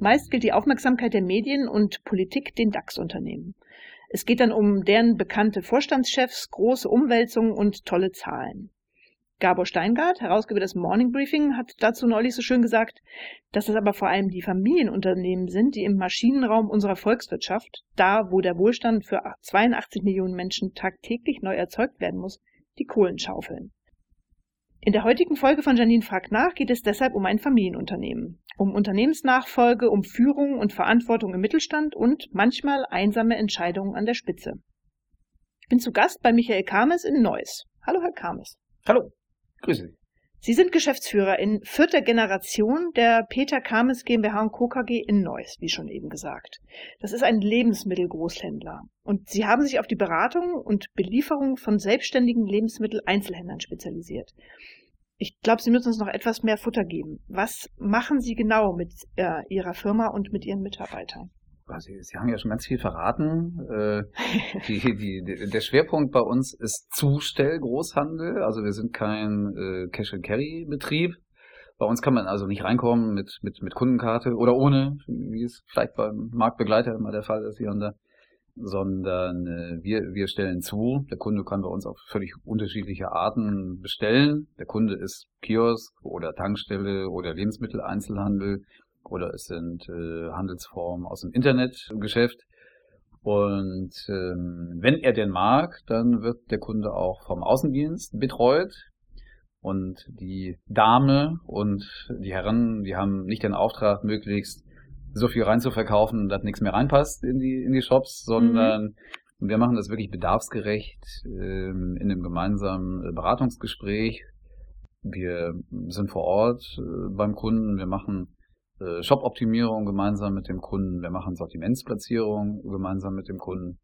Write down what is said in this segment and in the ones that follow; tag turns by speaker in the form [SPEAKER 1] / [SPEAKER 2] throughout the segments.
[SPEAKER 1] Meist gilt die Aufmerksamkeit der Medien und Politik den DAX-Unternehmen. Es geht dann um deren bekannte Vorstandschefs, große Umwälzungen und tolle Zahlen. Gabor Steingart, Herausgeber des Morning Briefing, hat dazu neulich so schön gesagt, dass es aber vor allem die Familienunternehmen sind, die im Maschinenraum unserer Volkswirtschaft, da wo der Wohlstand für 82 Millionen Menschen tagtäglich neu erzeugt werden muss, die Kohlen schaufeln. In der heutigen Folge von Janine fragt nach geht es deshalb um ein Familienunternehmen, um Unternehmensnachfolge, um Führung und Verantwortung im Mittelstand und manchmal einsame Entscheidungen an der Spitze. Ich bin zu Gast bei Michael Kames in Neuss. Hallo, Herr Kames.
[SPEAKER 2] Hallo. Grüße Sie.
[SPEAKER 1] Sie sind Geschäftsführer in vierter Generation der Peter Kames GmbH und Co. KG in Neuss, wie schon eben gesagt. Das ist ein Lebensmittelgroßhändler. Und Sie haben sich auf die Beratung und Belieferung von selbstständigen Lebensmitteleinzelhändlern spezialisiert. Ich glaube, Sie müssen uns noch etwas mehr Futter geben. Was machen Sie genau mit äh, Ihrer Firma und mit Ihren Mitarbeitern?
[SPEAKER 2] Sie, Sie haben ja schon ganz viel verraten. Äh, die, die, der Schwerpunkt bei uns ist Zustellgroßhandel. Also wir sind kein äh, Cash-and-Carry-Betrieb. Bei uns kann man also nicht reinkommen mit, mit, mit Kundenkarte oder ohne, wie es vielleicht beim Marktbegleiter immer der Fall ist hier und da, sondern äh, wir, wir stellen zu. Der Kunde kann bei uns auf völlig unterschiedliche Arten bestellen. Der Kunde ist Kiosk oder Tankstelle oder Lebensmitteleinzelhandel oder es sind äh, Handelsformen aus dem Internetgeschäft. Und ähm, wenn er denn mag, dann wird der Kunde auch vom Außendienst betreut. Und die Dame und die Herren, die haben nicht den Auftrag, möglichst so viel reinzuverkaufen, dass nichts mehr reinpasst in die, in die Shops, sondern mhm. wir machen das wirklich bedarfsgerecht ähm, in einem gemeinsamen Beratungsgespräch. Wir sind vor Ort äh, beim Kunden, wir machen äh, Shop-Optimierung gemeinsam mit dem Kunden, wir machen Sortimentsplatzierung gemeinsam mit dem Kunden.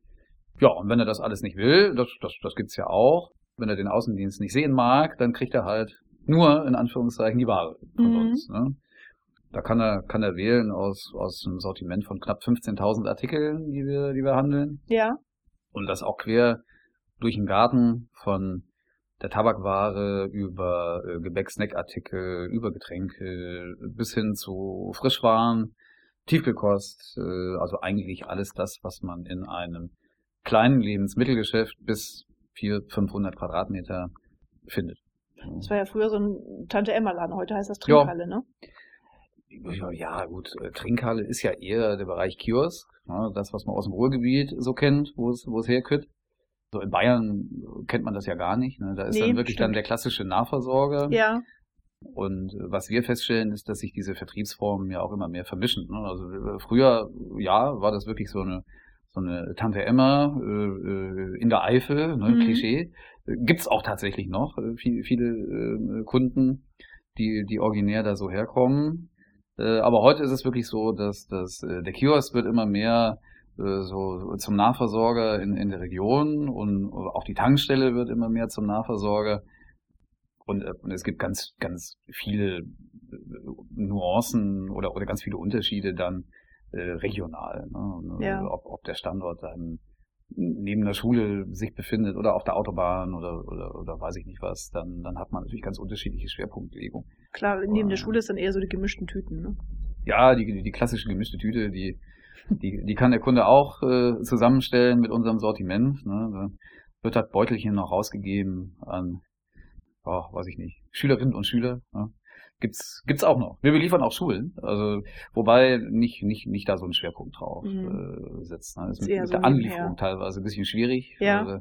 [SPEAKER 2] Ja, und wenn er das alles nicht will, das, das, das gibt's ja auch, wenn er den Außendienst nicht sehen mag, dann kriegt er halt nur in Anführungszeichen die Ware von mhm. uns. Ne? Da kann er, kann er wählen aus, aus einem Sortiment von knapp 15.000 Artikeln, die wir, die wir handeln.
[SPEAKER 1] Ja.
[SPEAKER 2] Und das auch quer durch den Garten von der Tabakware über äh, Gebäck, Snackartikel, über Getränke bis hin zu Frischwaren, Tiefgekost, äh, also eigentlich alles das, was man in einem kleinen Lebensmittelgeschäft bis 400, 500 Quadratmeter findet.
[SPEAKER 1] Das war ja früher so ein Tante-Emma-Laden, heute heißt das Trinkhalle,
[SPEAKER 2] ja. ne? Ja, gut, äh, Trinkhalle ist ja eher der Bereich Kiosk, ne? das, was man aus dem Ruhrgebiet so kennt, wo es, wo es. So in Bayern kennt man das ja gar nicht. Ne? Da ist nee, dann wirklich stimmt. dann der klassische Nahversorger.
[SPEAKER 1] Ja.
[SPEAKER 2] Und äh, was wir feststellen, ist, dass sich diese Vertriebsformen ja auch immer mehr vermischen. Ne? Also äh, früher, ja, war das wirklich so eine so eine Tante Emma äh, in der Eifel, ne, mhm. Klischee. Gibt's auch tatsächlich noch viele, viele äh, Kunden, die, die originär da so herkommen. Äh, aber heute ist es wirklich so, dass, dass äh, der Kiosk wird immer mehr äh, so zum Nahversorger in, in der Region und auch die Tankstelle wird immer mehr zum Nahversorger. Und, äh, und es gibt ganz, ganz viele äh, Nuancen oder, oder ganz viele Unterschiede dann äh, regional. Ne?
[SPEAKER 1] Ja.
[SPEAKER 2] Also ob, ob der Standort dann neben der Schule sich befindet oder auf der Autobahn oder, oder, oder weiß ich nicht was, dann, dann hat man natürlich ganz unterschiedliche Schwerpunktlegung.
[SPEAKER 1] Klar, neben der Schule ist dann eher so die gemischten Tüten, ne?
[SPEAKER 2] Ja, die, die klassische gemischte Tüte, die, die, die kann der Kunde auch äh, zusammenstellen mit unserem Sortiment. Ne? Wird das Beutelchen noch rausgegeben an, oh, weiß ich nicht, Schülerinnen und Schüler. Ne? Gibt's, gibt's auch noch. Wir beliefern auch Schulen, also wobei nicht, nicht, nicht da so ein Schwerpunkt drauf mhm. äh, setzt. Ne? Das ist mit, mit so der Anlieferung teilweise ein bisschen schwierig.
[SPEAKER 1] Ja. Also,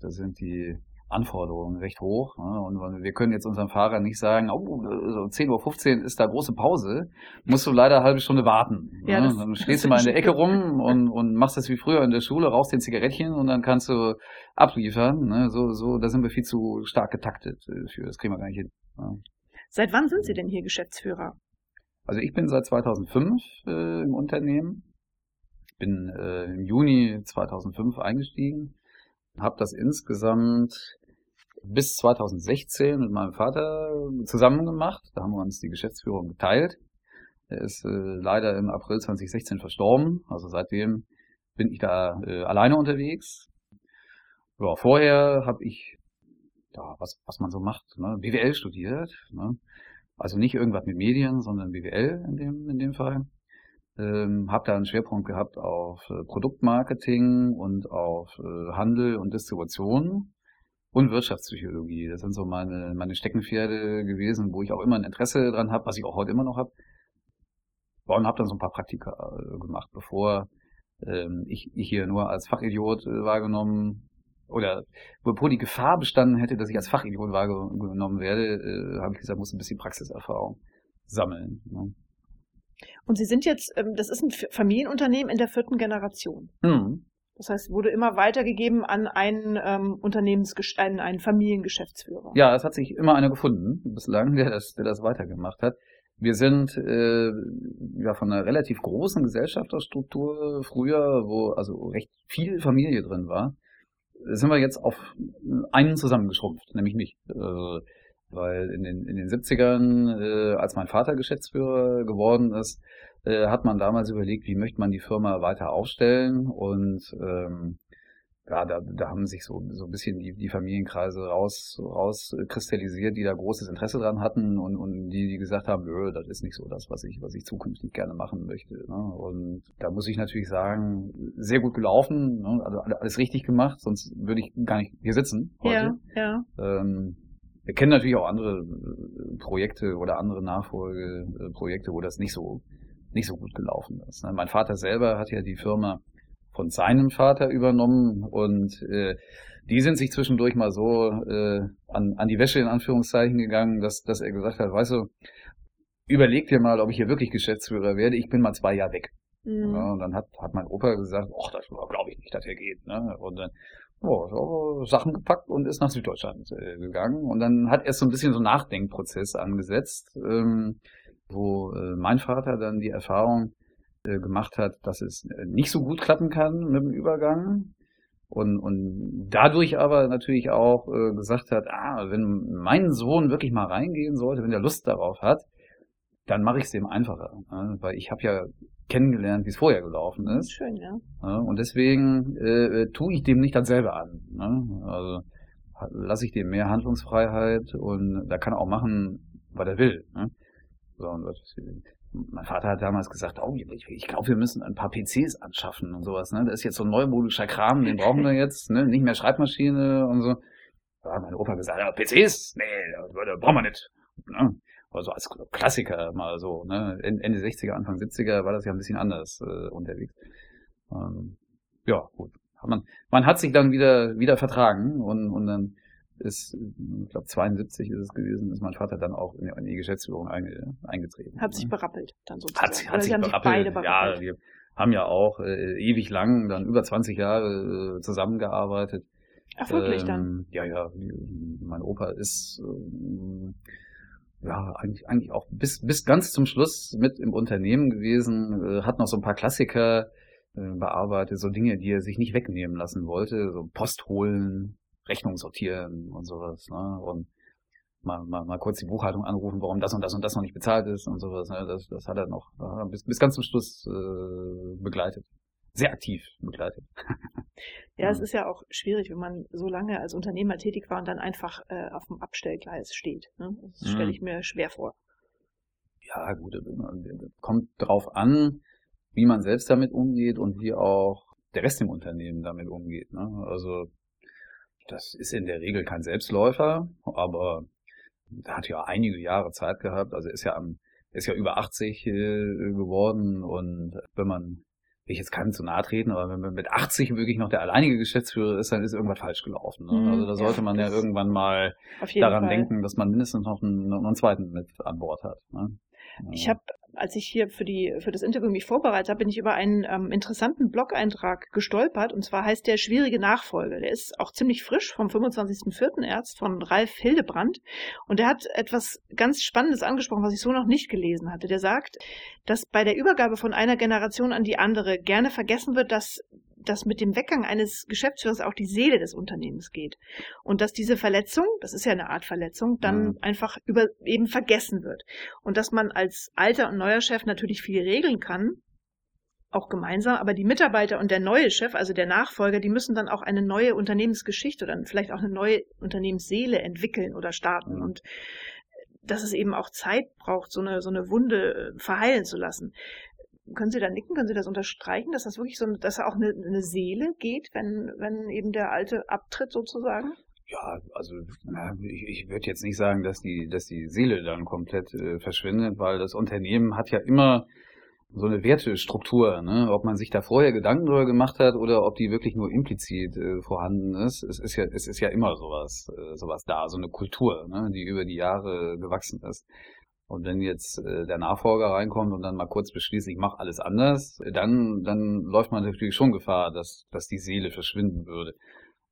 [SPEAKER 2] da sind die Anforderungen recht hoch. Ne? Und wir können jetzt unserem Fahrer nicht sagen, oh, so 10.15 Uhr ist da große Pause, musst du leider eine halbe Stunde warten.
[SPEAKER 1] Ja,
[SPEAKER 2] ne? Dann stehst du mal in der Ecke rum und, und machst das wie früher in der Schule, rauchst den Zigarettchen und dann kannst du abliefern. Ne? So, so, da sind wir viel zu stark getaktet äh, für. Das kriegen wir gar nicht hin. Ja.
[SPEAKER 1] Seit wann sind Sie denn hier Geschäftsführer?
[SPEAKER 2] Also ich bin seit 2005 äh, im Unternehmen. Bin äh, im Juni 2005 eingestiegen habe das insgesamt bis 2016 mit meinem Vater zusammen gemacht. Da haben wir uns die Geschäftsführung geteilt. Er ist äh, leider im April 2016 verstorben. Also seitdem bin ich da äh, alleine unterwegs. Ja, vorher habe ich, ja, was, was man so macht, ne, BWL studiert. Ne? Also nicht irgendwas mit Medien, sondern BWL in dem, in dem Fall. ähm, habe da einen Schwerpunkt gehabt auf äh, Produktmarketing und auf äh, Handel und Distribution und Wirtschaftspsychologie. Das sind so meine, meine Steckenpferde gewesen, wo ich auch immer ein Interesse dran habe, was ich auch heute immer noch habe. Und habe dann so ein paar Praktika äh, gemacht, bevor ähm, ich, ich hier nur als Fachidiot äh, wahrgenommen oder bevor die Gefahr bestanden hätte, dass ich als Fachidiot wahrgenommen werde, äh, habe ich gesagt, muss ein bisschen Praxiserfahrung sammeln. Ne?
[SPEAKER 1] Und Sie sind jetzt, ähm, das ist ein Familienunternehmen in der vierten Generation. Mhm. Das heißt, wurde immer weitergegeben an einen ähm, Unternehmens einen, einen Familiengeschäftsführer.
[SPEAKER 2] Ja, es hat sich immer einer gefunden bislang, der das, der das weitergemacht hat. Wir sind äh, ja von einer relativ großen Gesellschafterstruktur früher, wo also recht viel Familie drin war, sind wir jetzt auf einen zusammengeschrumpft, nämlich mich. Äh, weil in den, in den 70ern, äh, als mein Vater Geschäftsführer geworden ist, äh, hat man damals überlegt, wie möchte man die Firma weiter aufstellen und ähm, ja, da, da haben sich so, so ein bisschen die, die Familienkreise raus, rauskristallisiert, die da großes Interesse dran hatten und, und die, die gesagt haben, Nö, das ist nicht so das, was ich, was ich zukünftig gerne machen möchte. Ne? Und da muss ich natürlich sagen, sehr gut gelaufen, ne? also alles richtig gemacht, sonst würde ich gar nicht hier sitzen. Heute.
[SPEAKER 1] Ja, ja.
[SPEAKER 2] Ähm, wir kennen natürlich auch andere äh, Projekte oder andere Nachfolgeprojekte, wo das nicht so nicht so gut gelaufen ist. Ne? Mein Vater selber hat ja die Firma von seinem Vater übernommen und äh, die sind sich zwischendurch mal so äh, an, an die Wäsche in Anführungszeichen gegangen, dass, dass er gesagt hat, weißt du, überleg dir mal, ob ich hier wirklich Geschäftsführer werde, ich bin mal zwei Jahre weg. Mhm. Ja, und dann hat, hat mein Opa gesagt, ach, das glaube ich nicht, dass er geht. Ne? Und dann oh, so Sachen gepackt und ist nach Süddeutschland äh, gegangen. Und dann hat er so ein bisschen so einen Nachdenkprozess angesetzt, ähm, wo äh, mein Vater dann die Erfahrung äh, gemacht hat, dass es äh, nicht so gut klappen kann mit dem Übergang. Und, und dadurch aber natürlich auch gesagt hat, ah, wenn mein Sohn wirklich mal reingehen sollte, wenn er Lust darauf hat, dann mache ich es dem einfacher. Ne? Weil ich habe ja kennengelernt, wie es vorher gelaufen ist.
[SPEAKER 1] Schön, ja.
[SPEAKER 2] ja und deswegen äh, tue ich dem nicht dasselbe an. Ne? Also lasse ich dem mehr Handlungsfreiheit und da kann er auch machen, was er will. Ne? So, und was, mein Vater hat damals gesagt, oh, ich, ich glaube, wir müssen ein paar PCs anschaffen und sowas. Ne? Das ist jetzt so ein neumodischer Kram, den brauchen wir jetzt, ne? nicht mehr Schreibmaschine und so. Da hat mein Opa gesagt, ja, PCs? Nee, das brauchen wir nicht. Ne? Also als Klassiker mal so. Ne? Ende 60er, Anfang 70er war das ja ein bisschen anders äh, unterwegs. Ähm, ja, gut. Man, man hat sich dann wieder, wieder vertragen und, und dann ist, ich glaube 72 ist es gewesen, ist mein Vater dann auch in, in die Geschäftsführung einge, eingetreten.
[SPEAKER 1] Hat sich
[SPEAKER 2] ne?
[SPEAKER 1] berappelt dann sozusagen.
[SPEAKER 2] Hat, hat sich berappelt. beide berappelt. Ja, wir haben ja auch äh, ewig lang, dann über 20 Jahre äh, zusammengearbeitet.
[SPEAKER 1] Ach wirklich ähm,
[SPEAKER 2] dann? Ja, ja. Mein Opa ist ähm, ja eigentlich, eigentlich auch bis, bis ganz zum Schluss mit im Unternehmen gewesen, äh, hat noch so ein paar Klassiker äh, bearbeitet, so Dinge, die er sich nicht wegnehmen lassen wollte, so Post holen, Rechnung sortieren und sowas. Ne? Und mal, mal, mal kurz die Buchhaltung anrufen, warum das und das und das noch nicht bezahlt ist und sowas. Ne? Das, das hat er noch äh, bis, bis ganz zum Schluss äh, begleitet. Sehr aktiv begleitet.
[SPEAKER 1] Ja, es ist ja auch schwierig, wenn man so lange als Unternehmer tätig war und dann einfach äh, auf dem Abstellgleis steht. Ne? Das mhm. stelle ich mir schwer vor.
[SPEAKER 2] Ja, gut, äh, kommt drauf an, wie man selbst damit umgeht und wie auch der Rest im Unternehmen damit umgeht. Ne? Also das ist in der Regel kein Selbstläufer, aber er hat ja einige Jahre Zeit gehabt. Also ist ja am, ist ja über 80 äh, geworden und wenn man ich jetzt keinem zu nahe treten, aber wenn man mit 80 wirklich noch der alleinige Geschäftsführer ist, dann ist irgendwas falsch gelaufen. Ne? Also da sollte ja, man ja irgendwann mal daran Fall. denken, dass man mindestens noch einen, noch einen zweiten mit an Bord hat. Ne?
[SPEAKER 1] Ich habe als ich hier für, die, für das Interview mich vorbereitet habe, bin ich über einen ähm, interessanten Blog-Eintrag gestolpert. Und zwar heißt der Schwierige Nachfolge. Der ist auch ziemlich frisch vom 25.04. Erst von Ralf Hildebrand. Und der hat etwas ganz Spannendes angesprochen, was ich so noch nicht gelesen hatte. Der sagt, dass bei der Übergabe von einer Generation an die andere gerne vergessen wird, dass dass mit dem Weggang eines Geschäftsführers auch die Seele des Unternehmens geht. Und dass diese Verletzung, das ist ja eine Art Verletzung, dann mhm. einfach über, eben vergessen wird. Und dass man als alter und neuer Chef natürlich viel regeln kann, auch gemeinsam, aber die Mitarbeiter und der neue Chef, also der Nachfolger, die müssen dann auch eine neue Unternehmensgeschichte oder vielleicht auch eine neue Unternehmensseele entwickeln oder starten. Mhm. Und dass es eben auch Zeit braucht, so eine, so eine Wunde äh, verheilen zu lassen Können Sie da nicken? Können Sie das unterstreichen, dass das wirklich so, dass da auch eine, eine Seele geht, wenn, wenn eben der Alte abtritt sozusagen?
[SPEAKER 2] Ja, also ich, ich würde jetzt nicht sagen, dass die, dass die Seele dann komplett äh, verschwindet, weil das Unternehmen hat ja immer so eine Wertestruktur, ne? ob man sich da vorher Gedanken darüber gemacht hat oder ob die wirklich nur implizit äh, vorhanden ist. Es ist ja, es ist ja immer sowas, äh, sowas da, so eine Kultur, ne? die über die Jahre gewachsen ist. Und wenn jetzt äh, der Nachfolger reinkommt und dann mal kurz beschließt, ich mache alles anders, dann, dann läuft man natürlich schon Gefahr, dass, dass die Seele verschwinden würde.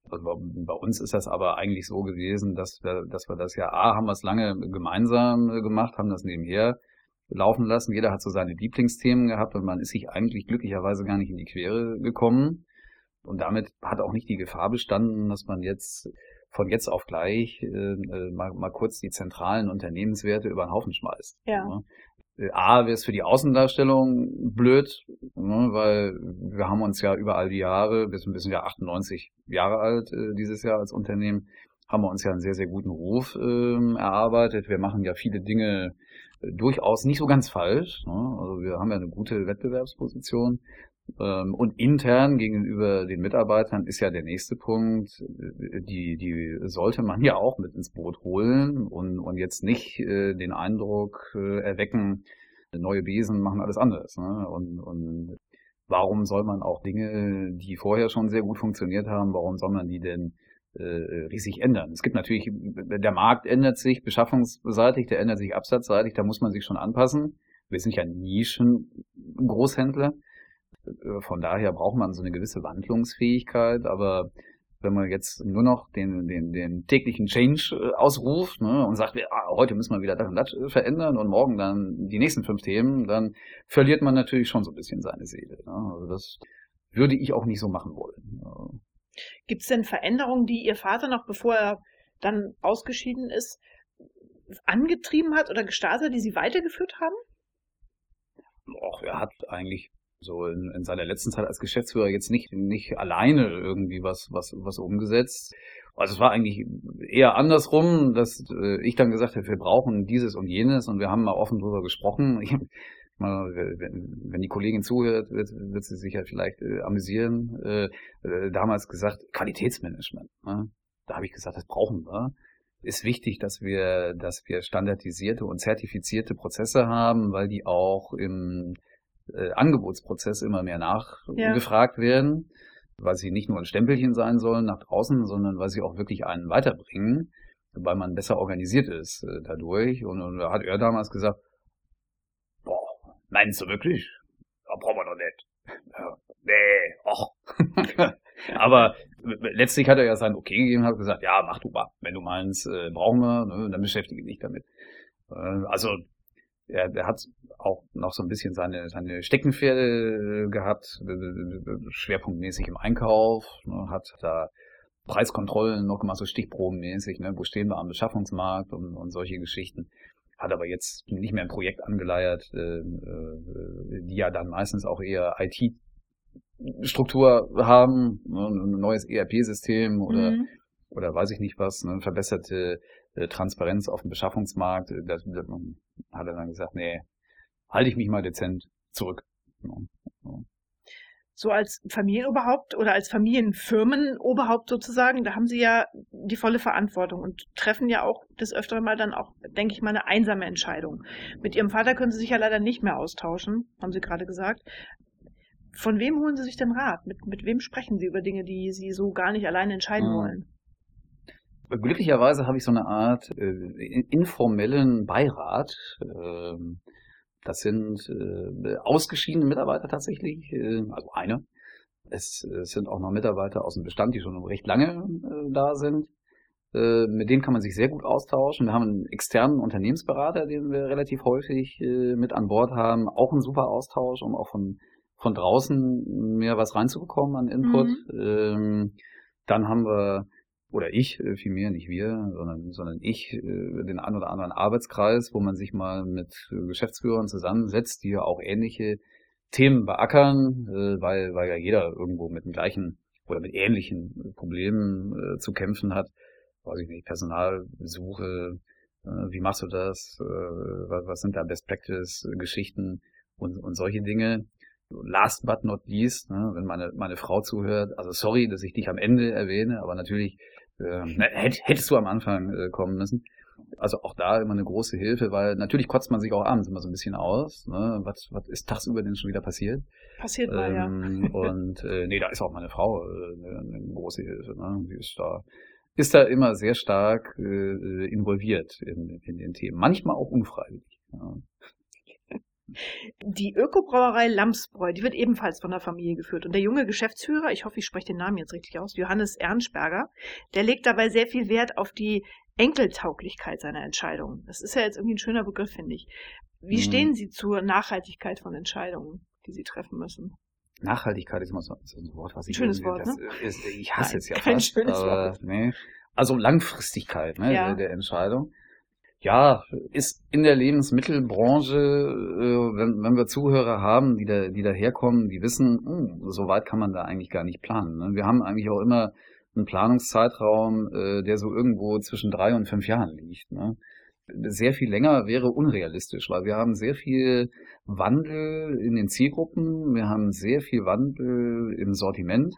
[SPEAKER 2] Also bei uns ist das aber eigentlich so gewesen, dass wir, dass wir das ja, A, haben wir es lange gemeinsam gemacht, haben das nebenher laufen lassen. Jeder hat so seine Lieblingsthemen gehabt und man ist sich eigentlich glücklicherweise gar nicht in die Quere gekommen. Und damit hat auch nicht die Gefahr bestanden, dass man jetzt von jetzt auf gleich äh, äh mal, mal kurz die zentralen Unternehmenswerte über den Haufen schmeißt.
[SPEAKER 1] Ja. Ne?
[SPEAKER 2] A, wäre es für die Außendarstellung blöd, ne, weil wir haben uns ja über all die Jahre, wir sind, ja 98 Jahre alt äh, dieses Jahr als Unternehmen, haben wir uns ja einen sehr, sehr guten Ruf äh, erarbeitet. Wir machen ja viele Dinge durchaus nicht so ganz falsch. Ne? Also wir haben ja eine gute Wettbewerbsposition. Ähm, und intern gegenüber den Mitarbeitern ist ja der nächste Punkt, äh, die, die sollte man ja auch mit ins Boot holen und, und jetzt nicht äh, den Eindruck äh, erwecken, neue Besen machen alles anders. Ne? Und, und warum soll man auch Dinge, die vorher schon sehr gut funktioniert haben, warum soll man die denn riesig ändern. Es gibt natürlich, der Markt ändert sich beschaffungsseitig, der ändert sich absatzseitig, da muss man sich schon anpassen. Wir sind ja Nischen-Großhändler. Äh, von daher braucht man so eine gewisse Wandlungsfähigkeit, aber wenn man jetzt nur noch den, den, den täglichen Change äh, ausruft ne, und sagt, ah, heute müssen wir wieder das und das verändern und morgen dann die nächsten fünf Themen, dann verliert man natürlich schon so ein bisschen seine Seele. Ne? Also das würde ich auch nicht so machen wollen.
[SPEAKER 1] Gibt es denn Veränderungen, die Ihr Vater noch, bevor er dann ausgeschieden ist, angetrieben hat oder gestartet, die Sie weitergeführt haben?
[SPEAKER 2] Och, er hat eigentlich so in, in seiner letzten Zeit als Geschäftsführer jetzt nicht, nicht alleine irgendwie was, was, was umgesetzt. Also es war eigentlich eher andersrum, dass äh, ich dann gesagt habe, wir brauchen dieses und jenes und wir haben mal offen drüber gesprochen. Ich, wenn, wenn die Kollegin zuhört, wird, wird sie sich ja vielleicht äh, amüsieren. Äh, äh, damals gesagt, Qualitätsmanagement. Ne? Da habe ich gesagt, das brauchen wir. Ist wichtig, dass wir, dass wir standardisierte und zertifizierte Prozesse haben, weil die auch im äh, Angebotsprozess immer mehr nachgefragt ja. werden, weil sie nicht nur ein Stempelchen sein sollen nach draußen, sondern weil sie auch wirklich einen weiterbringen, weil man besser organisiert ist äh, dadurch. Und, und da hat er damals gesagt, meinst du wirklich? Da brauchen wir noch nicht. Ja, nee, och. Aber letztlich hat er ja sein Okay gegeben und hat gesagt, ja, mach du mal. Wenn du meinst, äh, brauchen wir, ne, dann beschäftige dich damit. Äh, also er, er hat auch noch so ein bisschen seine, seine Steckenpferde äh, gehabt, schwerpunktmäßig im Einkauf, ne, hat da Preiskontrollen noch gemacht, so stichprobenmäßig, ne, wo stehen wir am Beschaffungsmarkt und, und solche Geschichten. Hat aber jetzt nicht mehr ein Projekt angeleiert, äh, äh, die ja dann meistens auch eher IT-Struktur haben, ne, ein neues ERP-System oder, mhm. oder weiß ich nicht was, ne, verbesserte äh, Transparenz auf dem Beschaffungsmarkt. Das, das, hat er dann gesagt, nee, halte ich mich mal dezent zurück.
[SPEAKER 1] So als Familienoberhaupt oder als Familienfirmenoberhaupt sozusagen, da haben Sie ja die volle Verantwortung und treffen ja auch des Öfteren mal dann auch, denke ich mal, eine einsame Entscheidung. Mit Ihrem Vater können Sie sich ja leider nicht mehr austauschen, haben Sie gerade gesagt. Von wem holen Sie sich denn Rat? Mit, mit wem sprechen Sie über Dinge, die Sie so gar nicht alleine entscheiden hm. wollen?
[SPEAKER 2] Glücklicherweise habe ich so eine Art äh, informellen Beirat. Ähm, das sind äh, ausgeschiedene Mitarbeiter tatsächlich, äh, also eine. Es, es sind auch noch Mitarbeiter aus dem Bestand, die schon recht lange äh, da sind. Äh, mit denen kann man sich sehr gut austauschen. Wir haben einen externen Unternehmensberater, den wir relativ häufig äh, mit an Bord haben. Auch ein super Austausch, um auch von, von draußen mehr was reinzubekommen an Input. Mhm. Ähm, dann haben wir oder ich äh, vielmehr, nicht wir, sondern, sondern ich, äh, den einen oder anderen Arbeitskreis, wo man sich mal mit äh, Geschäftsführern zusammensetzt, die ja auch ähnliche Themen beackern, weil, weil ja jeder irgendwo mit dem gleichen oder mit ähnlichen Problemen zu kämpfen hat. Weiß ich nicht, Personalsuche, wie machst du das, was sind da Best Practice Geschichten und, und solche Dinge. Last but not least, ne, wenn meine, meine Frau zuhört, also sorry, dass ich dich am Ende erwähne, aber natürlich äh, hättest du am Anfang äh, kommen müssen. Also auch da immer eine große Hilfe, weil natürlich kotzt man sich auch abends immer so ein bisschen aus. Ne? Was, was ist tagsüber denn schon wieder passiert?
[SPEAKER 1] Passiert mal, ähm,
[SPEAKER 2] ja. und äh, nee, da ist auch meine Frau äh, eine, eine große Hilfe. Ne? Die ist da, ist da immer sehr stark äh, involviert in, in den Themen. Manchmal auch unfreiwillig. Ja.
[SPEAKER 1] Die Ökobrauerei Lamsbräu, die wird ebenfalls von der Familie geführt. Und der junge Geschäftsführer, ich hoffe, ich spreche den Namen jetzt richtig aus, Johannes Ernstberger, der legt dabei sehr viel Wert auf die Enkeltauglichkeit seiner Entscheidungen. Das ist ja jetzt irgendwie ein schöner Begriff, finde ich. Wie mhm. stehen Sie zur Nachhaltigkeit von Entscheidungen, die Sie treffen müssen?
[SPEAKER 2] Nachhaltigkeit ist immer so, so ein Wort, was ich
[SPEAKER 1] schönes Wort, ne?
[SPEAKER 2] Ist, ich hasse Nein, es ja kein fast. Schönes Wort. Nee. Also Langfristigkeit ne, ja. der Entscheidung ja, ist in der Lebensmittelbranche, äh, wenn, wenn wir Zuhörer haben, die da, die daherkommen, die wissen, mh, so weit kann man da eigentlich gar nicht planen. Ne? Wir haben eigentlich auch immer einen Planungszeitraum, äh, der so irgendwo zwischen drei und fünf Jahren liegt. Ne? Sehr viel länger wäre unrealistisch, weil wir haben sehr viel Wandel in den Zielgruppen, wir haben sehr viel Wandel im Sortiment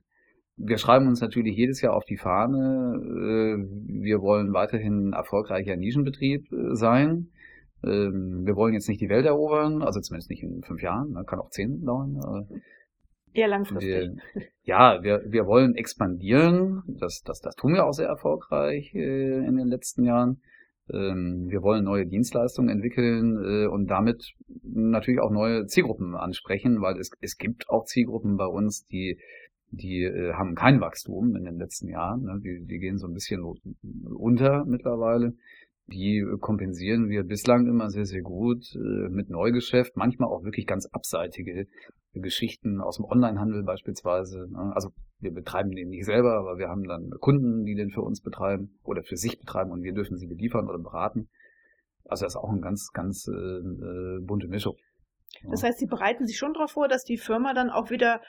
[SPEAKER 2] wir schreiben uns natürlich jedes Jahr auf die Fahne, äh, wir wollen weiterhin ein erfolgreicher Nischenbetrieb äh, sein. Ähm, wir wollen jetzt nicht die Welt erobern, also zumindest nicht in fünf Jahren, ne, kann auch zehn dauern.
[SPEAKER 1] Eher langfristig.
[SPEAKER 2] Wir, ja, wir, wir wollen expandieren, das, das, das tun wir auch sehr erfolgreich äh, in den letzten Jahren. Ähm, wir wollen neue Dienstleistungen entwickeln und damit natürlich auch neue Zielgruppen ansprechen, weil es, es gibt auch Zielgruppen bei uns, die die äh, haben kein Wachstum in den letzten Jahren. Ne? Die, die gehen so ein bisschen unter mittlerweile. Die kompensieren wir bislang immer sehr, sehr gut äh, mit Neugeschäft, manchmal auch wirklich ganz abseitige Geschichten aus dem Onlinehandel beispielsweise. Ne? Also wir betreiben den nicht selber, aber wir haben dann Kunden, die den für uns betreiben oder für sich betreiben und wir dürfen sie beliefern oder beraten. Also das ist auch eine ganz, ganz äh, äh, bunte Mischung.
[SPEAKER 1] Das heißt, Sie bereiten sich schon darauf vor, dass die Firma dann auch wieder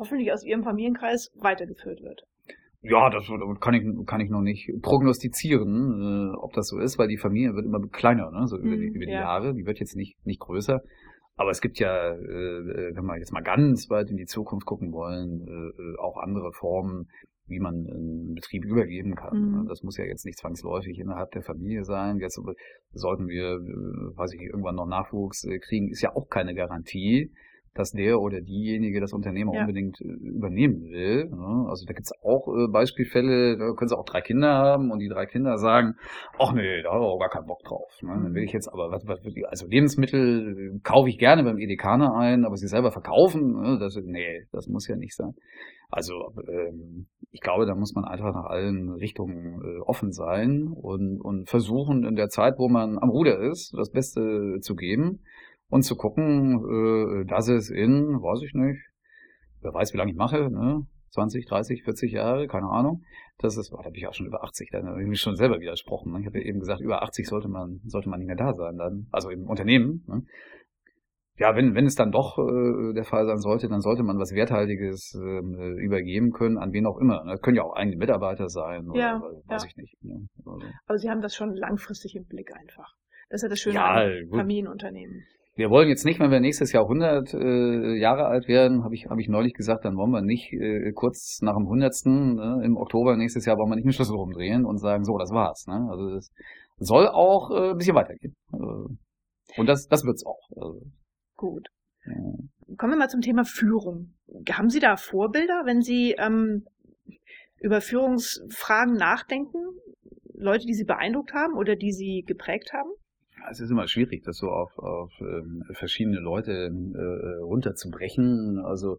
[SPEAKER 1] hoffentlich aus Ihrem Familienkreis weitergeführt wird.
[SPEAKER 2] Ja, das kann ich, kann ich noch nicht prognostizieren, äh, ob das so ist, weil die Familie wird immer kleiner, ne, so über, die, mhm, über die ja. Jahre. Die wird jetzt nicht, nicht größer. Aber es gibt ja, äh, wenn wir jetzt mal ganz weit in die Zukunft gucken wollen, äh, auch andere Formen, wie man einen Betrieb übergeben kann. Mhm. Das muss ja jetzt nicht zwangsläufig innerhalb der Familie sein. Jetzt sollten wir, weiß ich, irgendwann noch Nachwuchs kriegen, ist ja auch keine Garantie dass der oder diejenige das Unternehmen ja. unbedingt äh, übernehmen will. Ne? Also da gibt's auch äh, Beispielfälle, da können sie auch drei Kinder haben und die drei Kinder sagen, ach nee, da habe ich auch gar keinen Bock drauf. Ne? Dann will ich jetzt aber, was, was, also Lebensmittel äh, kaufe ich gerne beim Edekaner ein, aber sie selber verkaufen, ne? das, nee, das muss ja nicht sein. Also ähm, ich glaube, da muss man einfach nach allen Richtungen offen sein und, und versuchen in der Zeit, wo man am Ruder ist, das Beste zu geben und zu gucken, äh, dass es in, weiß ich nicht, wer weiß, wie lange ich mache, ne? 20, 30, 40 Jahre, keine Ahnung. Das ist, oh, da bin ich auch schon über 80, da habe ich mich schon selber widersprochen. Ne? Ich habe ja eben gesagt, über 80 sollte man, sollte man nicht mehr da sein, dann, also im Unternehmen. Ne? Ja, wenn, wenn es dann doch äh, der Fall sein sollte, dann sollte man was Werthaltiges äh, übergeben können, an wen auch immer. Das können ja auch eigene Mitarbeiter sein, oder, ja, weiß ja. ich nicht. Ne?
[SPEAKER 1] Also. Aber Sie haben das schon langfristig im Blick einfach. Das ist ja das Schöne ja, an Familienunternehmen
[SPEAKER 2] wir wollen jetzt nicht, wenn wir nächstes Jahr 100 äh, Jahre alt werden, habe ich, hab ich neulich gesagt, dann wollen wir nicht äh, kurz nach dem 100. Ne, im Oktober nächstes Jahr wollen wir nicht einen Schlüssel rumdrehen und sagen, so, das war's. Ne? Also das soll auch äh, ein bisschen weitergehen. Äh, und das, das wird's auch. Also,
[SPEAKER 1] Gut. Ja. Kommen wir mal zum Thema Führung. Haben Sie da Vorbilder, wenn Sie ähm, über Führungsfragen nachdenken? Leute, die Sie beeindruckt haben oder die Sie geprägt haben?
[SPEAKER 2] Es ist immer schwierig, das so auf, auf ähm, verschiedene Leute äh, runterzubrechen. Also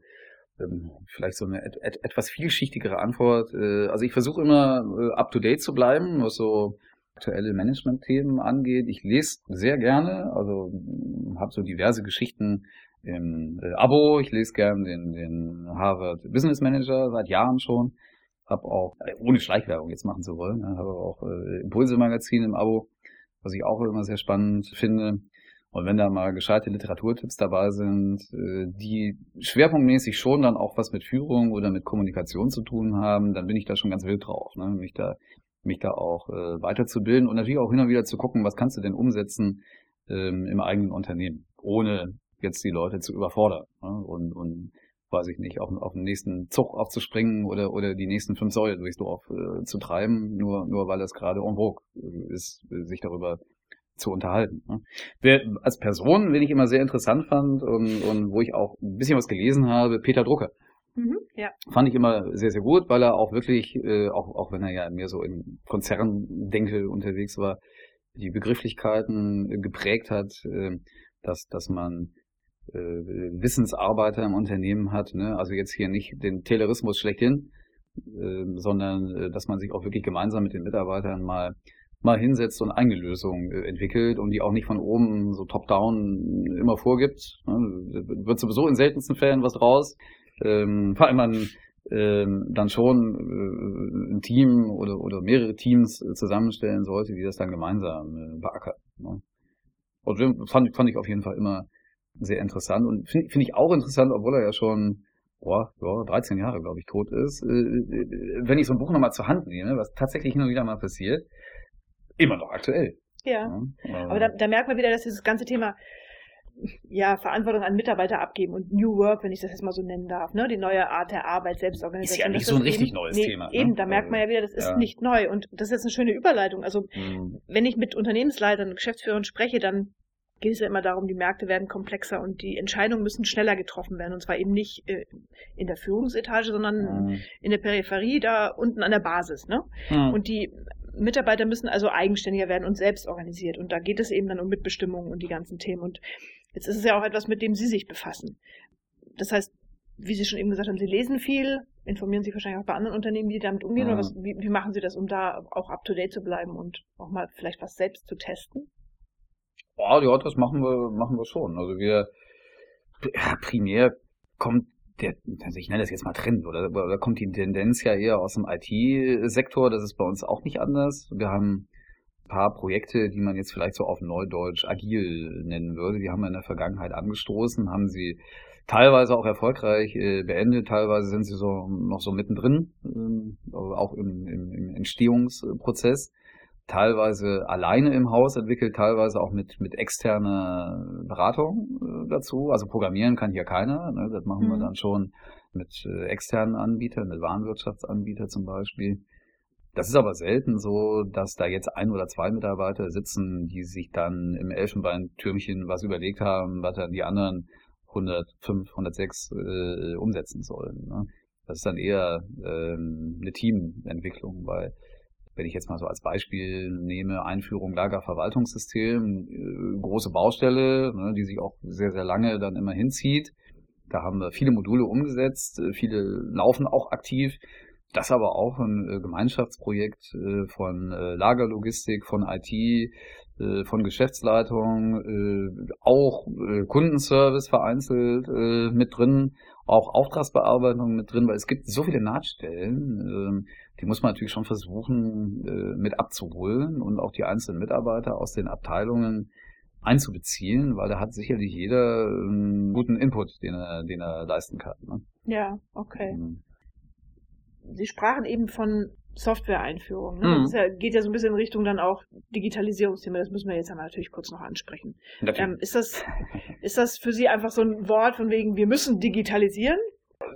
[SPEAKER 2] ähm, vielleicht so eine et, et, etwas vielschichtigere Antwort. Äh, also ich versuche immer äh, up to date zu bleiben, was so aktuelle Management-Themen angeht. Ich lese sehr gerne, also habe so diverse Geschichten im äh, Abo. Ich lese gerne den, den Harvard Business Manager seit Jahren schon. Habe auch, äh, ohne Schleichwerbung jetzt machen zu wollen, ne, habe auch äh, Impulse-Magazin im Abo was ich auch immer sehr spannend finde. Und wenn da mal gescheite Literaturtipps dabei sind, äh, die schwerpunktmäßig schon dann auch was mit Führung oder mit Kommunikation zu tun haben, dann bin ich da schon ganz wild drauf, ne? mich da mich da auch äh, weiterzubilden und natürlich auch hin und wieder zu gucken, was kannst du denn umsetzen ähm, im eigenen Unternehmen, ohne jetzt die Leute zu überfordern ne? und, und weiß ich nicht, auf, auf den nächsten Zug aufzuspringen oder, oder die nächsten fünf Säule durchs Dorf äh, zu treiben, nur, nur weil das gerade en vogue ist, sich darüber zu unterhalten. Ne? Wer, als Person, wen ich immer sehr interessant fand und, und wo ich auch ein bisschen was gelesen habe, Peter Drucker. Mhm, ja. Fand ich immer sehr, sehr gut, weil er auch wirklich, äh, auch, auch wenn er ja mehr so im Konzerndenkel unterwegs war, die Begrifflichkeiten geprägt hat, äh, dass, dass man äh, Wissensarbeiter im Unternehmen hat, ne? also jetzt hier nicht den Taylorismus schlechthin, äh, sondern dass man sich auch wirklich gemeinsam mit den Mitarbeitern mal mal hinsetzt und eigene Lösungen äh, entwickelt und die auch nicht von oben so top-down immer vorgibt. Ne? Wird sowieso in seltensten Fällen was draus. Ähm, vor allem man ähm, dann schon äh, ein Team oder, oder mehrere Teams äh, zusammenstellen sollte, die das dann gemeinsam äh, beackern. Ne? Und fand, fand ich auf jeden Fall immer sehr interessant und finde find ich auch interessant, obwohl er ja schon boah, ja, 13 Jahre, glaube ich, tot ist. Äh, äh, wenn ich so ein Buch nochmal zur Hand nehme, was tatsächlich hin und wieder mal passiert, immer noch aktuell.
[SPEAKER 1] Ja. ja. Aber da, da merkt man wieder, dass dieses ganze Thema ja, Verantwortung an Mitarbeiter abgeben und New Work, wenn ich das jetzt mal so nennen darf, ne? Die neue Art der Arbeit, Selbstorganisation.
[SPEAKER 2] Ist ja nicht so ein richtig eben, neues nee, Thema.
[SPEAKER 1] Ne? Eben, da merkt man ja wieder, das ist ja. nicht neu. Und das ist jetzt eine schöne Überleitung. Also, mhm. wenn ich mit Unternehmensleitern und Geschäftsführern spreche, dann geht es ja immer darum, die Märkte werden komplexer und die Entscheidungen müssen schneller getroffen werden. Und zwar eben nicht äh, in der Führungsetage, sondern mhm. in der Peripherie, da unten an der Basis. Ne? Mhm. Und die Mitarbeiter müssen also eigenständiger werden und selbst organisiert. Und da geht es eben dann um Mitbestimmung und die ganzen Themen. Und jetzt ist es ja auch etwas, mit dem Sie sich befassen. Das heißt, wie Sie schon eben gesagt haben, Sie lesen viel, informieren sich wahrscheinlich auch bei anderen Unternehmen, die damit umgehen. Ja. Oder was, wie, wie machen Sie das, um da auch up to date zu bleiben und auch mal vielleicht was selbst zu testen?
[SPEAKER 2] Ja, ja, das machen wir, machen wir schon. Also wir, ja, primär kommt der, also ich nenne das jetzt mal Trend, oder, oder kommt die Tendenz ja eher aus dem IT-Sektor, das ist bei uns auch nicht anders. Wir haben ein paar Projekte, die man jetzt vielleicht so auf Neudeutsch agil nennen würde, die haben wir in der Vergangenheit angestoßen, haben sie teilweise auch erfolgreich äh, beendet, teilweise sind sie so noch so mittendrin, äh, auch im, im, im Entstehungsprozess teilweise alleine im Haus entwickelt, teilweise auch mit, mit externer Beratung äh, dazu. Also programmieren kann hier keiner. Ne? Das machen mhm. wir dann schon mit äh, externen Anbietern, mit Warenwirtschaftsanbietern zum Beispiel. Das ist aber selten so, dass da jetzt ein oder zwei Mitarbeiter sitzen, die sich dann im Elfenbeintürmchen was überlegt haben, was dann die anderen 105, 106 äh, umsetzen sollen. Ne? Das ist dann eher ähm, eine Teamentwicklung, weil wenn ich jetzt mal so als Beispiel nehme, Einführung Lagerverwaltungssystem, äh, große Baustelle, ne, die sich auch sehr, sehr lange dann immer hinzieht. Da haben wir viele Module umgesetzt, äh, viele laufen auch aktiv. Das aber auch ein äh, Gemeinschaftsprojekt von Lagerlogistik, von IT, von Geschäftsleitung, auch Kundenservice vereinzelt mit drin, auch Auftragsbearbeitung mit drin, weil es gibt so viele Nahtstellen, ähm, die muss man natürlich schon versuchen äh, mit abzuholen und auch die einzelnen Mitarbeiter aus den Abteilungen einzubeziehen, weil da hat sicherlich jeder einen guten Input, den er, den er leisten kann. Ne?
[SPEAKER 1] Ja, okay. Mhm. Sie sprachen eben von Software-Einführung. Ne? Mhm. Das ja, geht ja so ein bisschen in Richtung dann auch Digitalisierungsthema. Das müssen wir jetzt einmal natürlich kurz noch ansprechen. Ähm, ist, das, ist das für Sie einfach so ein Wort von wegen, wir müssen digitalisieren?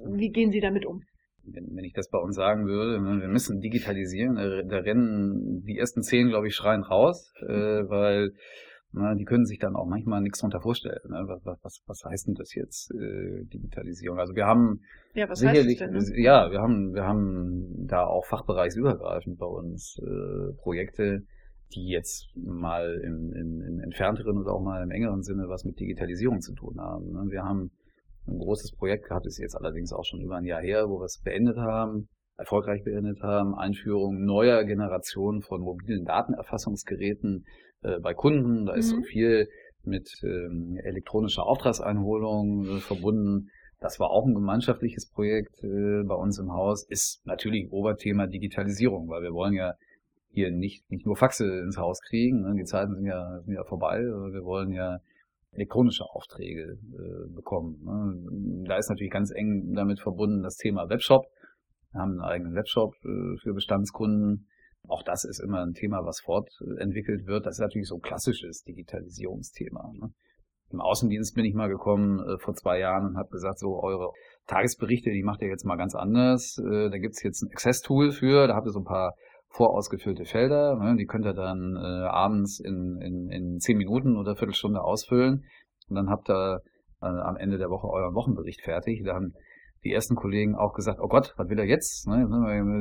[SPEAKER 1] Wie gehen Sie damit um?
[SPEAKER 2] Wenn, wenn ich das bei uns sagen würde, wir müssen digitalisieren, da rennen die ersten zehn, glaube ich, schreien raus, äh, weil na, die können sich dann auch manchmal nichts darunter vorstellen. Ne? Was, was, was heißt denn das jetzt, äh, Digitalisierung? Also wir haben
[SPEAKER 1] ja, was sicherlich, denn, ne?
[SPEAKER 2] ja, wir haben, wir haben da auch fachbereichsübergreifend bei uns äh, Projekte, die jetzt mal im, im, im entfernteren oder auch mal im engeren Sinne was mit Digitalisierung zu tun haben. Ne? Wir haben ein großes Projekt gehabt, ist jetzt allerdings auch schon über ein Jahr her, wo wir es beendet haben, erfolgreich beendet haben, Einführung neuer Generationen von mobilen Datenerfassungsgeräten äh, bei Kunden. Da ist mhm. so viel mit ähm, elektronischer Auftragseinholung äh, verbunden. Das war auch ein gemeinschaftliches Projekt äh, bei uns im Haus. Ist natürlich Oberthema Digitalisierung, weil wir wollen ja hier nicht, nicht nur Faxe ins Haus kriegen. Ne? Die Zeiten sind ja, sind ja vorbei. Wir wollen ja elektronische Aufträge äh, bekommen. Ne? Da ist natürlich ganz eng damit verbunden das Thema Webshop. Wir haben einen eigenen Webshop äh, für Bestandskunden. Auch das ist immer ein Thema, was fortentwickelt wird. Das ist natürlich so ein klassisches Digitalisierungsthema. Ne? im Außendienst bin ich mal gekommen äh, vor zwei Jahren und habe gesagt, so eure Tagesberichte, die macht ihr jetzt mal ganz anders. Äh, da gibt's jetzt ein Access-Tool für, da habt ihr so ein paar vorausgefüllte Felder, ne, die könnt ihr dann äh, abends in, in, in zehn Minuten oder Viertelstunde ausfüllen und dann habt ihr äh, am Ende der Woche euren Wochenbericht fertig. Da haben die ersten Kollegen auch gesagt, oh Gott, was will er jetzt? Ne,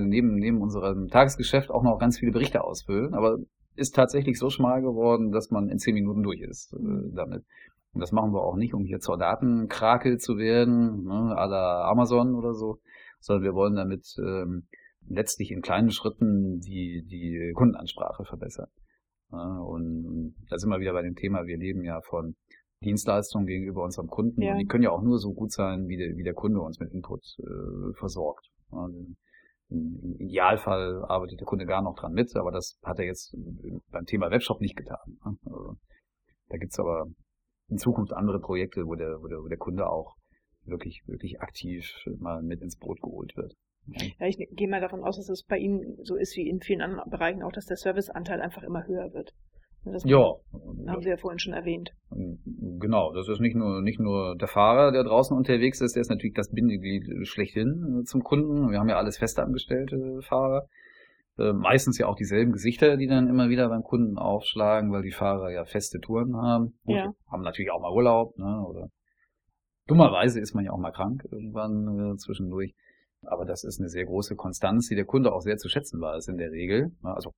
[SPEAKER 2] neben, neben unserem Tagesgeschäft auch noch ganz viele Berichte ausfüllen, aber ist tatsächlich so schmal geworden, dass man in zehn Minuten durch ist äh, damit. Und das machen wir auch nicht, um hier zur Datenkrakel zu werden, ne, à la Amazon oder so, sondern wir wollen damit ähm, letztlich in kleinen Schritten die, die Kundenansprache verbessern. Ja, und da sind wir wieder bei dem Thema, wir leben ja von Dienstleistungen gegenüber unserem Kunden ja. und die können ja auch nur so gut sein, wie der, wie der Kunde uns mit Input äh, versorgt. Ja, Im Idealfall arbeitet der Kunde gar noch dran mit, aber das hat er jetzt beim Thema Webshop nicht getan. Also, da gibt's aber in Zukunft andere Projekte, wo der, wo der, wo der Kunde auch wirklich, wirklich aktiv mal mit ins Boot geholt wird.
[SPEAKER 1] Ja, ich gehe mal davon aus, dass es bei Ihnen so ist wie in vielen anderen Bereichen auch, dass der Serviceanteil einfach immer höher wird.
[SPEAKER 2] Das ja.
[SPEAKER 1] Haben Sie ja vorhin schon erwähnt.
[SPEAKER 2] Genau, das ist nicht nur, nicht nur der Fahrer, der draußen unterwegs ist, der ist natürlich das Bindeglied schlechthin zum Kunden. Wir haben ja alles festangestellte Fahrer. Äh, meistens ja auch dieselben Gesichter, die dann immer wieder beim Kunden aufschlagen, weil die Fahrer ja feste Touren haben. Gut, ja. Haben natürlich auch mal Urlaub, ne, oder dummerweise ist man ja auch mal krank irgendwann äh, zwischendurch. Aber das ist eine sehr große Konstanz, die der Kunde auch sehr zu schätzen weiß in der Regel. Ne, also,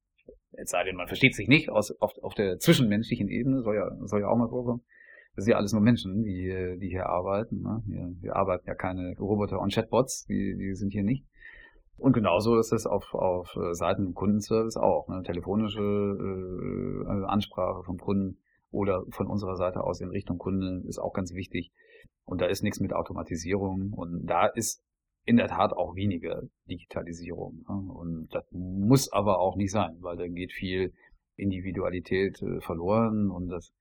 [SPEAKER 2] es sei denn, man versteht sich nicht aus, auf, auf der zwischenmenschlichen Ebene, soll ja, soll ja auch mal vorkommen. Das sind ja alles nur Menschen, die, die hier arbeiten. Ne? Wir, wir arbeiten ja keine Roboter und Chatbots, die, die sind hier nicht. Und genauso ist es auf, auf äh, Seiten Kundenservice auch. Ne? Telefonische äh, Ansprache vom Kunden oder von unserer Seite aus in Richtung Kunde ist auch ganz wichtig. Und da ist nichts mit Automatisierung. Und da ist in der Tat auch weniger Digitalisierung. Ne? Und das muss aber auch nicht sein, weil da geht viel Individualität äh, verloren und das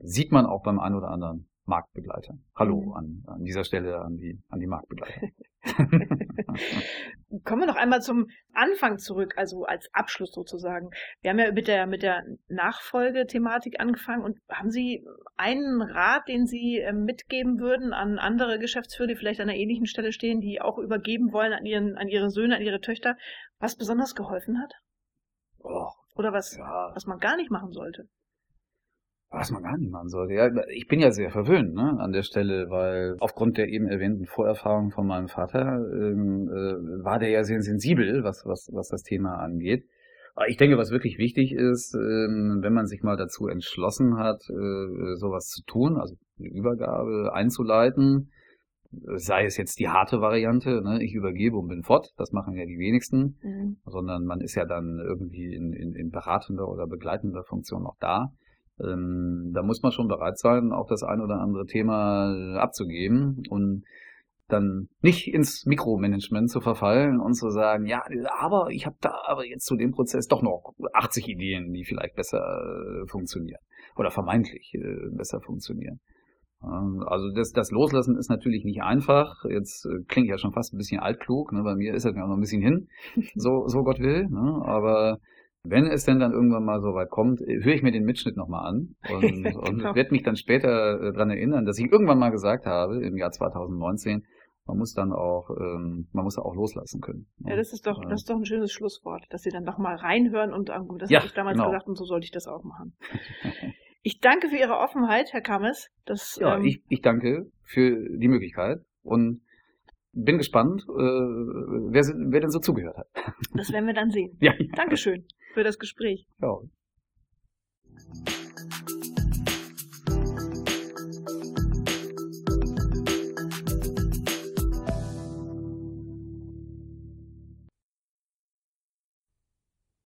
[SPEAKER 2] sieht man auch beim einen oder anderen Marktbegleiter. Hallo mhm. an, an dieser Stelle an die, an die Marktbegleiter.
[SPEAKER 1] Kommen wir noch einmal zum Anfang zurück, also als Abschluss sozusagen. Wir haben ja mit der, mit der Nachfolgethematik angefangen und haben Sie einen Rat, den Sie ähm, mitgeben würden an andere Geschäftsführer, die vielleicht an einer ähnlichen Stelle stehen, die auch übergeben wollen an, ihren, an ihre Söhne, an ihre Töchter, was besonders geholfen hat? Oder was, ja. was man gar nicht machen sollte?
[SPEAKER 2] Was man gar nicht machen sollte. Ja, ich bin ja sehr verwöhnt ne, an der Stelle, weil aufgrund der eben erwähnten Vorerfahrung von meinem Vater ähm, äh, war der ja sehr sensibel, was, was, was das Thema angeht. Aber ich denke, was wirklich wichtig ist, ähm, wenn man sich mal dazu entschlossen hat, äh, sowas zu tun, also eine Übergabe einzuleiten, sei es jetzt die harte Variante, ne, ich übergebe und bin fort, das machen ja die wenigsten, mhm. sondern man ist ja dann irgendwie in, in, in beratender oder begleitender Funktion auch da ähm, da muss man schon bereit sein, auch das ein oder andere Thema abzugeben und dann nicht ins Mikromanagement zu verfallen und zu sagen, ja, aber ich habe da aber jetzt zu dem Prozess doch noch 80 Ideen, die vielleicht besser äh, funktionieren oder vermeintlich äh, besser funktionieren. Also das, das Loslassen ist natürlich nicht einfach. Jetzt äh, klinge ich ja schon fast ein bisschen altklug. Ne? Bei mir ist das ja noch ein bisschen hin, so, so Gott will. Ne? Aber wenn es denn dann irgendwann mal so weit kommt, äh, höre ich mir den Mitschnitt nochmal an und, genau. und werde mich dann später äh, daran erinnern, dass ich irgendwann mal gesagt habe, im Jahr 2019, man muss dann auch, ähm, man muss auch loslassen können.
[SPEAKER 1] Ja, das ist doch, das ist doch ein schönes Schlusswort, dass Sie dann noch mal reinhören und ähm, das ja, habe ich damals genau. gesagt und so sollte ich das auch machen. ich danke für Ihre Offenheit, Herr Kammes. Das,
[SPEAKER 2] ja, ähm, ich, ich danke für die Möglichkeit und bin gespannt, äh, wer, wer denn so zugehört hat.
[SPEAKER 1] Das werden wir dann sehen.
[SPEAKER 2] Ja.
[SPEAKER 1] Dankeschön für das Gespräch.
[SPEAKER 2] Ja.